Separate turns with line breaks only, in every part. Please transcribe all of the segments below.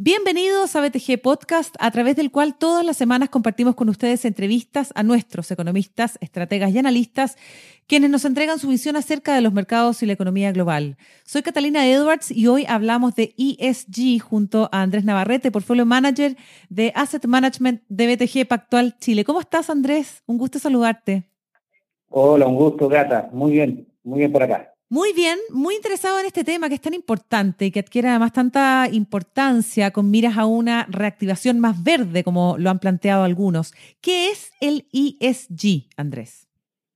Bienvenidos a BTG Podcast, a través del cual todas las semanas compartimos con ustedes entrevistas a nuestros economistas, estrategas y analistas, quienes nos entregan su visión acerca de los mercados y la economía global. Soy Catalina Edwards y hoy hablamos de ESG junto a Andrés Navarrete, portfolio manager de Asset Management de BTG Pactual Chile. ¿Cómo estás, Andrés? Un gusto saludarte.
Hola, un gusto, Gata. Muy bien, muy bien por acá.
Muy bien, muy interesado en este tema que es tan importante y que adquiere además tanta importancia con miras a una reactivación más verde, como lo han planteado algunos. ¿Qué es el ESG, Andrés?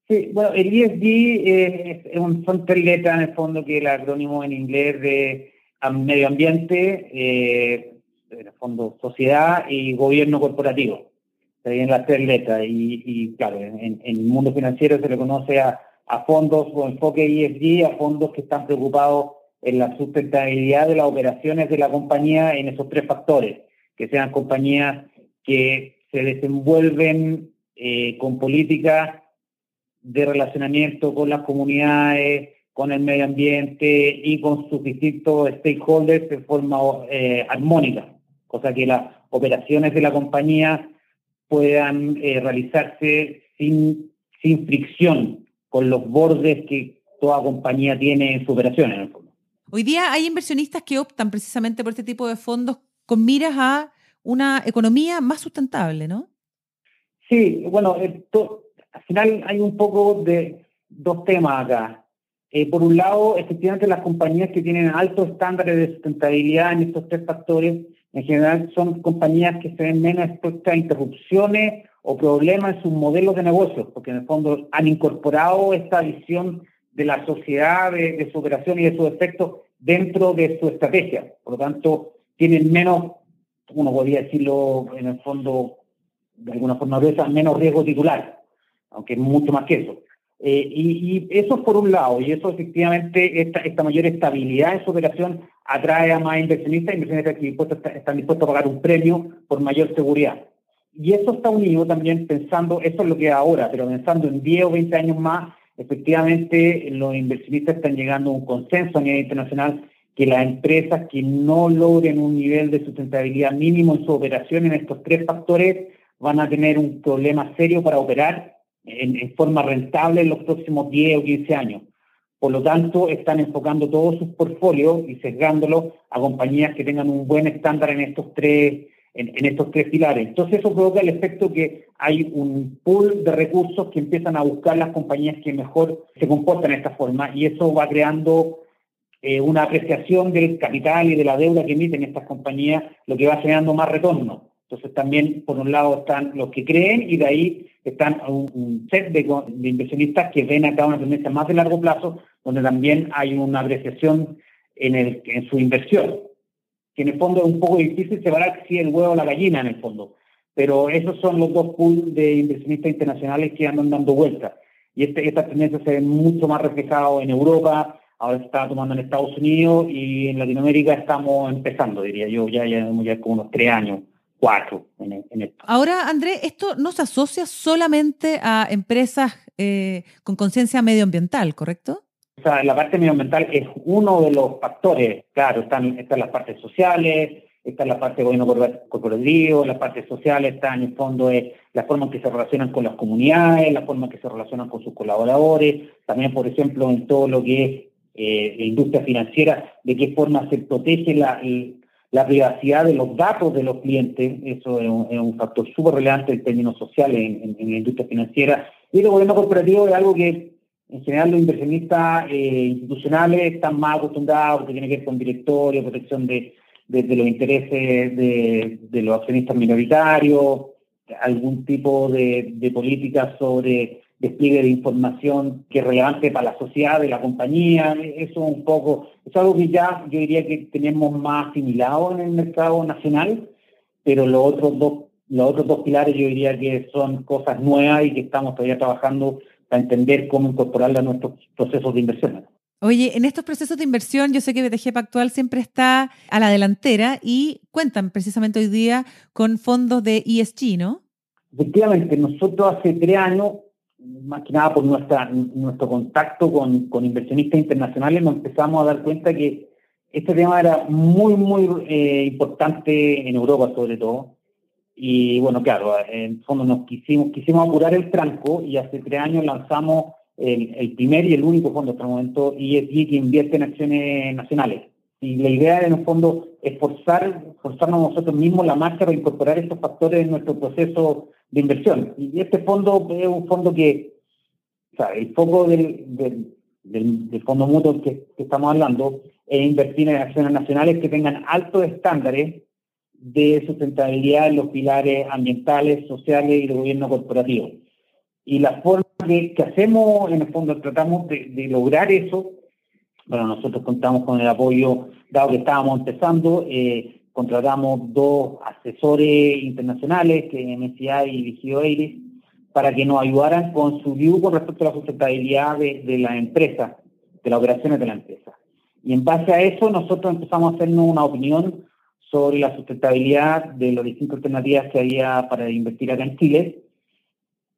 Sí, bueno, el ESG es un, son tres letras en el fondo que el acrónimo en inglés de medio ambiente, eh, en el fondo sociedad y gobierno corporativo. Se las tres letras y, claro, en el mundo financiero se le conoce a a fondos con enfoque ESG, a fondos que están preocupados en la sustentabilidad de las operaciones de la compañía en esos tres factores, que sean compañías que se desenvuelven eh, con políticas de relacionamiento con las comunidades, con el medio ambiente y con sus distintos stakeholders de forma eh, armónica, cosa que las operaciones de la compañía puedan eh, realizarse sin, sin fricción con los bordes que toda compañía tiene en su operación en el fondo.
Hoy día hay inversionistas que optan precisamente por este tipo de fondos con miras a una economía más sustentable, ¿no?
Sí, bueno, al final hay un poco de dos temas acá. Eh, por un lado, efectivamente las compañías que tienen altos estándares de sustentabilidad en estos tres factores, en general son compañías que se ven menos expuestas a interrupciones o problemas en sus modelos de negocio, porque en el fondo han incorporado esta visión de la sociedad, de, su operación y de sus efectos dentro de su estrategia. Por lo tanto, tienen menos, uno podría decirlo en el fondo, de alguna forma menos riesgo titular, aunque mucho más que eso. Eh, y, eso por un lado, y eso efectivamente, esta, esta mayor estabilidad en su operación atrae a más inversionistas, inversionistas que están dispuestos a pagar un premio por mayor seguridad. Y eso está unido también pensando, eso es lo que es ahora, pero pensando en 10 o 20 años más, efectivamente los inversionistas están llegando a un consenso a nivel internacional que las empresas que no logren un nivel de sustentabilidad mínimo en su operación en estos tres factores van a tener un problema serio para operar en, forma rentable en los próximos 10 o 15 años. Por lo tanto, están enfocando todos sus portfolios y sesgándolos a compañías que tengan un buen estándar en estos tres en, estos tres pilares. Entonces eso provoca el efecto que hay un pool de recursos que empiezan a buscar las compañías que mejor se comportan de esta forma y eso va creando eh, una apreciación del capital y de la deuda que emiten estas compañías, lo que va generando más retorno. Entonces también, por un lado, están los que creen y de ahí están un, set de, inversionistas que ven acá una tendencia más de largo plazo, donde también hay una apreciación en, el, en su inversión que en el fondo es un poco difícil separar si el huevo o la gallina en el fondo. Pero esos son los dos pools de inversionistas internacionales que andan dando vueltas. Y este, esta tendencia se ve mucho más reflejado en Europa, ahora se está tomando en Estados Unidos y en Latinoamérica estamos empezando, diría yo, ya llevamos ya como unos tres años, cuatro en, esto.
Ahora, André, esto no se asocia solamente a empresas eh, con conciencia medioambiental, ¿correcto?
O sea, la parte medioambiental es uno de los factores, claro, están, están las partes sociales, está la parte de gobierno corporativo, las partes sociales está en el fondo es la forma en que se relacionan con las comunidades, la forma en que se relacionan con sus colaboradores, también, por ejemplo, en todo lo que es eh, la industria financiera, de qué forma se protege la, la privacidad de los datos de los clientes, eso es un, factor súper relevante en términos sociales en, en, la industria financiera, y el gobierno corporativo es algo que en general los inversionistas eh, institucionales están más acostumbrados porque tiene que ver con directorio, protección de, los intereses de, los accionistas minoritarios, algún tipo de, política sobre despliegue de información que es relevante para la sociedad de la compañía. Eso un poco, es algo que ya yo diría que tenemos más asimilado en el mercado nacional, pero los otros dos, los otros dos pilares yo diría que son cosas nuevas y que estamos todavía trabajando para entender cómo incorporarla a nuestros procesos de inversión.
Oye, en estos procesos de inversión, yo sé que BTG Pactual siempre está a la delantera y cuentan precisamente hoy día con fondos de ESG, ¿no?
Efectivamente, nosotros hace tres años más que nada por nuestra, nuestro contacto con, con inversionistas internacionales, nos empezamos a dar cuenta que este tema era muy, muy eh, importante en Europa sobre todo. Y bueno, claro, en fondo nos quisimos, quisimos apurar el tranco y hace tres años lanzamos el, el primer y el único fondo hasta el momento ESG que invierte en acciones nacionales. Y la idea en el fondo es forzar, forzarnos nosotros mismos la marcha para incorporar estos factores en nuestro proceso de inversión. Y este fondo es un fondo que, o sea, el foco del, del, fondo mutuo que, estamos hablando es invertir en acciones nacionales que tengan altos estándares de sustentabilidad en los pilares ambientales, sociales y de gobierno corporativo. Y la forma que, hacemos, en el fondo, tratamos de, lograr eso. Bueno, nosotros contamos con el apoyo, dado que estábamos empezando, eh, contratamos dos asesores internacionales, que MSCI y Vigio Iris, para que nos ayudaran con su view con respecto a la sustentabilidad de, la empresa, de las operaciones de la empresa. Y en base a eso nosotros empezamos a hacernos una opinión sobre la sustentabilidad de las distintas alternativas que había para invertir acá en Chile.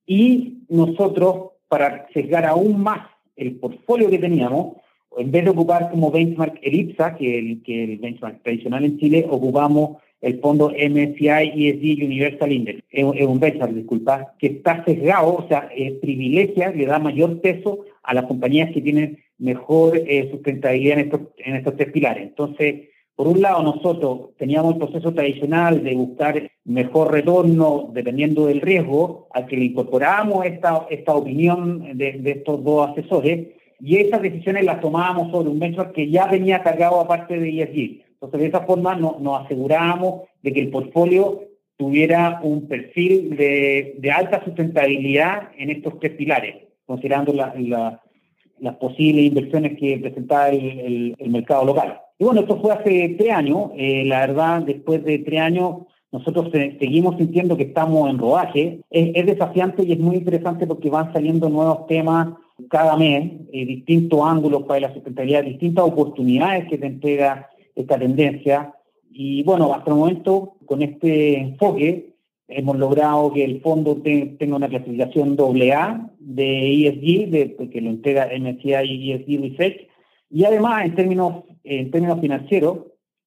Y nosotros, para sesgar aún más el portfolio que teníamos, en vez de ocupar como benchmark el IPSA, que el, que el benchmark tradicional en Chile, ocupamos el fondo MSCI ESG Universal Index. Es, un benchmark, disculpa, que está sesgado, o sea, privilegia, le da mayor peso a las compañías que tienen mejor eh, sustentabilidad en estos, en estos tres pilares. Entonces, por un lado, nosotros teníamos el proceso tradicional de buscar mejor retorno dependiendo del riesgo, al que le incorporábamos esta, esta opinión de, de estos dos asesores, y esas decisiones las tomábamos sobre un benchmark que ya venía cargado aparte de ESG. Entonces, de esa forma nos asegurábamos de que el portfolio tuviera un perfil de, alta sustentabilidad en estos tres pilares, considerando las posibles inversiones que presentaba el, mercado local. Y bueno, esto fue hace tres años. Eh, la verdad, después de tres años, nosotros seguimos sintiendo que estamos en rodaje. es, desafiante y es muy interesante porque van saliendo nuevos temas cada mes, eh, distintos ángulos para la sustentabilidad, distintas oportunidades que te entrega esta tendencia. Y bueno, hasta el momento, con este enfoque, hemos logrado que el fondo tenga una clasificación AA de ESG, de, que lo entrega MSCI ESG Research, y además en términos, en términos financieros,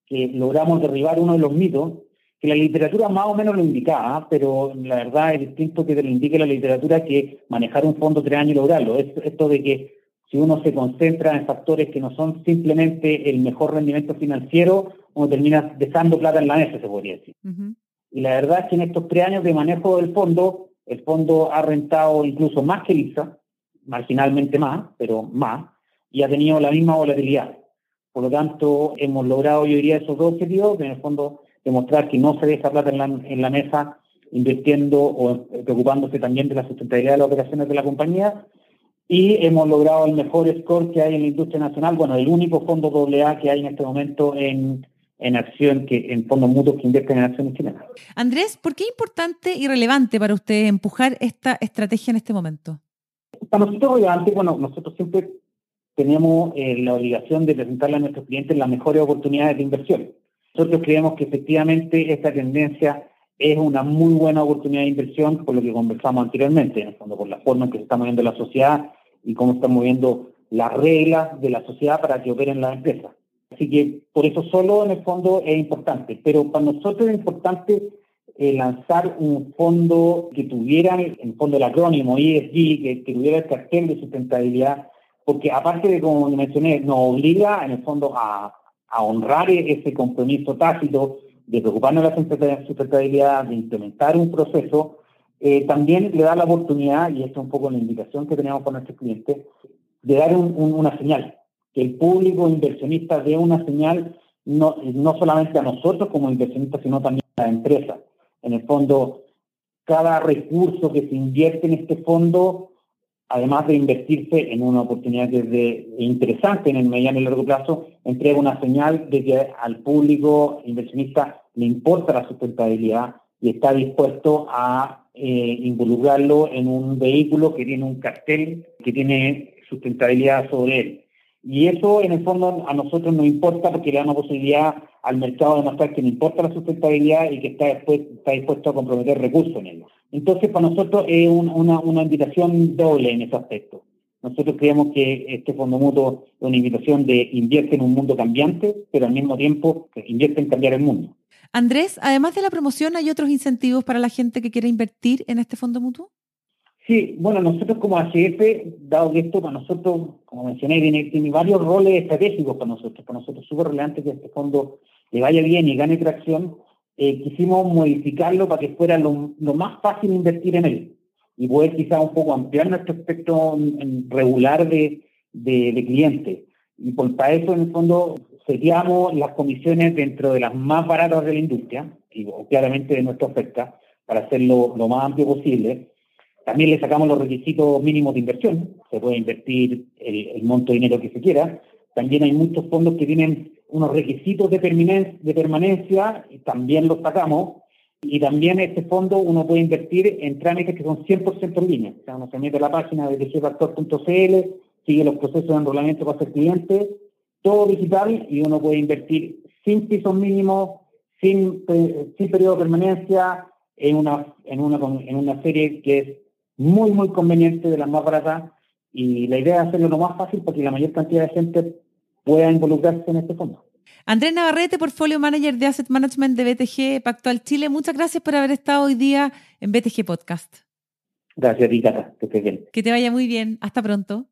que logramos derribar uno de los mitos que la literatura más o menos lo indicaba, pero la verdad es distinto que te lo indique la literatura que manejar un fondo tres años y lograrlo. esto de que si uno se concentra en factores que no son simplemente el mejor rendimiento financiero, uno termina dejando plata en la mesa, se podría decir. Y la verdad es que en estos tres años de manejo del fondo, el fondo ha rentado incluso más que ISA, marginalmente más, pero más, y ha tenido la misma volatilidad. Por lo tanto, hemos logrado, yo diría, esos dos objetivos, en el fondo demostrar que no se deja plata en la, en la mesa invirtiendo o preocupándose también de la sustentabilidad de las operaciones de la compañía y hemos logrado el mejor score que hay en la industria nacional, bueno, el único fondo AA que hay en este momento en, en acción, que en fondos mutuos que invierten en acciones chilenas.
Andrés, ¿por qué es importante y relevante para usted empujar esta estrategia en este momento?
Para nosotros relevante, bueno, nosotros siempre tenemos eh, la obligación de presentarle a nuestros clientes las mejores oportunidades de inversión. Nosotros creemos que efectivamente esta tendencia es una muy buena oportunidad de inversión por lo que conversamos anteriormente, en el fondo, por la forma en que se está moviendo la sociedad y cómo están moviendo las reglas de la sociedad para que operen las empresas. Así que por eso solo en el fondo es importante, pero para nosotros es importante eh, lanzar un fondo que tuviera, en el fondo el acrónimo ESG, que, tuviera el cartel de sustentabilidad, porque aparte de, como mencioné, nos obliga en el fondo a, honrar ese compromiso tácito de preocuparnos de la sustentabilidad, de implementar un proceso, eh, también le da la oportunidad, y esto es un poco la indicación que tenemos con nuestros clientes, de dar una señal, que el público inversionista dé una señal no, no solamente a nosotros como inversionistas, sino también a la empresa. En el fondo, cada recurso que se invierte en este fondo, además de invertirse en una oportunidad que es interesante en el mediano y largo plazo, entrega una señal de que al público inversionista le importa la sustentabilidad y está dispuesto a eh, involucrarlo en un vehículo que tiene un cartel que tiene sustentabilidad sobre él. Y eso, en el fondo, a nosotros nos importa porque le da una posibilidad al mercado demostrar que no importa la sustentabilidad y que está, está dispuesto a comprometer recursos en ello. Entonces, para nosotros es una, una invitación doble en ese aspecto. Nosotros creemos que este fondo mutuo es una invitación de invierte en un mundo cambiante, pero al mismo tiempo invierte en cambiar el mundo.
Andrés, además de la promoción, ¿hay otros incentivos para la gente que quiere invertir en este fondo mutuo?
Sí, bueno, nosotros como ACF, dado que esto para nosotros, como mencioné, tiene, varios roles estratégicos para nosotros, para nosotros es súper relevante que este fondo le vaya bien y gane tracción, eh, quisimos modificarlo para que fuera lo, más fácil invertir en él y poder quizá un poco ampliar nuestro espectro regular de, de, clientes. Y por, para eso, en el fondo, seteamos las comisiones dentro de las más baratas de la industria, y claramente de nuestra oferta, para hacerlo lo más amplio posible. También le sacamos los requisitos mínimos de inversión, se puede invertir el, monto de dinero que se quiera. También hay muchos fondos que tienen unos requisitos de, de permanencia, y también los sacamos. Y también este fondo uno puede invertir en trámites que son 100% en línea. O sea, uno se mete a la página de dgfactor.cl, sigue los procesos de enrolamiento para ser cliente, todo digital y uno puede invertir sin pisos mínimos, sin, sin periodo de permanencia, en una, en, una, en una serie que es muy, muy conveniente, de las más baratas, y la idea es hacerlo lo más fácil para que la mayor cantidad de gente pueda involucrarse en este fondo.
Andrés Navarrete, Portfolio Manager de Asset Management de BTG Pactual Chile, muchas gracias por haber estado hoy día en BTG Podcast.
Gracias, Ricata, que estés bien.
Que te vaya muy bien. Hasta pronto.